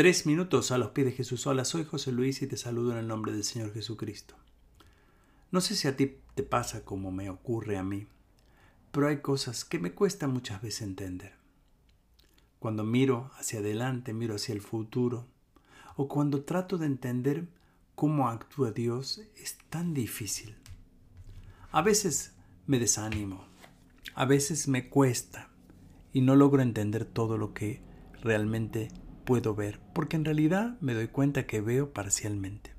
Tres minutos a los pies de Jesús. Hola, soy José Luis y te saludo en el nombre del Señor Jesucristo. No sé si a ti te pasa como me ocurre a mí, pero hay cosas que me cuesta muchas veces entender. Cuando miro hacia adelante, miro hacia el futuro, o cuando trato de entender cómo actúa Dios, es tan difícil. A veces me desanimo, a veces me cuesta y no logro entender todo lo que realmente puedo ver, porque en realidad me doy cuenta que veo parcialmente.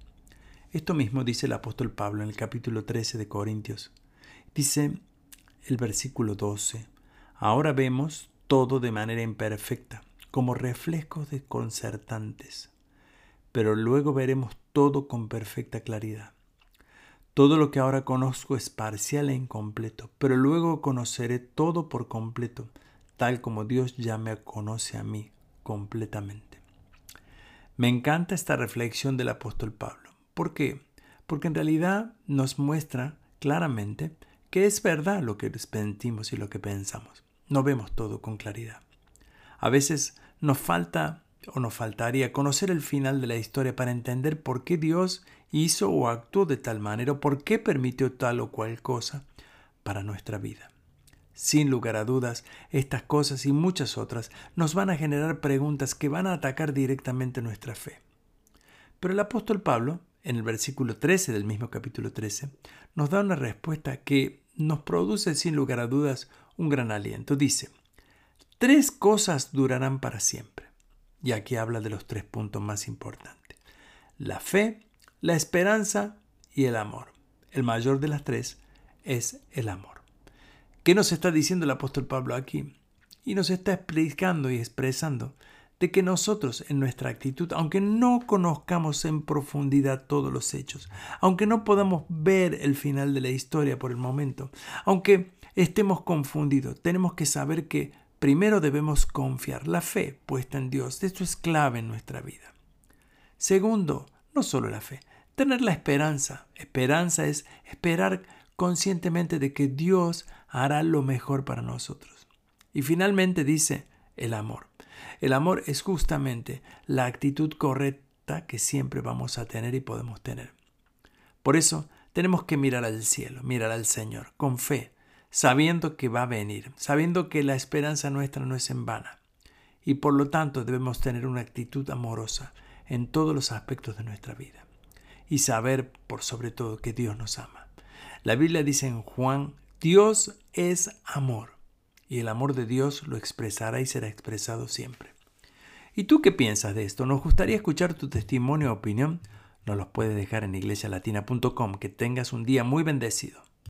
Esto mismo dice el apóstol Pablo en el capítulo 13 de Corintios. Dice el versículo 12, ahora vemos todo de manera imperfecta, como reflejos desconcertantes, pero luego veremos todo con perfecta claridad. Todo lo que ahora conozco es parcial e incompleto, pero luego conoceré todo por completo, tal como Dios ya me conoce a mí completamente. Me encanta esta reflexión del apóstol Pablo. ¿Por qué? Porque en realidad nos muestra claramente que es verdad lo que sentimos y lo que pensamos. No vemos todo con claridad. A veces nos falta o nos faltaría conocer el final de la historia para entender por qué Dios hizo o actuó de tal manera o por qué permitió tal o cual cosa para nuestra vida. Sin lugar a dudas, estas cosas y muchas otras nos van a generar preguntas que van a atacar directamente nuestra fe. Pero el apóstol Pablo, en el versículo 13 del mismo capítulo 13, nos da una respuesta que nos produce sin lugar a dudas un gran aliento. Dice, tres cosas durarán para siempre. Y aquí habla de los tres puntos más importantes. La fe, la esperanza y el amor. El mayor de las tres es el amor. ¿Qué nos está diciendo el apóstol Pablo aquí? Y nos está explicando y expresando de que nosotros en nuestra actitud, aunque no conozcamos en profundidad todos los hechos, aunque no podamos ver el final de la historia por el momento, aunque estemos confundidos, tenemos que saber que primero debemos confiar la fe puesta en Dios. Esto es clave en nuestra vida. Segundo, no solo la fe, tener la esperanza. Esperanza es esperar conscientemente de que Dios hará lo mejor para nosotros. Y finalmente dice el amor. El amor es justamente la actitud correcta que siempre vamos a tener y podemos tener. Por eso tenemos que mirar al cielo, mirar al Señor, con fe, sabiendo que va a venir, sabiendo que la esperanza nuestra no es en vana. Y por lo tanto debemos tener una actitud amorosa en todos los aspectos de nuestra vida. Y saber, por sobre todo, que Dios nos ama. La Biblia dice en Juan, Dios es amor y el amor de Dios lo expresará y será expresado siempre. ¿Y tú qué piensas de esto? Nos gustaría escuchar tu testimonio o opinión. Nos los puedes dejar en iglesialatina.com. Que tengas un día muy bendecido.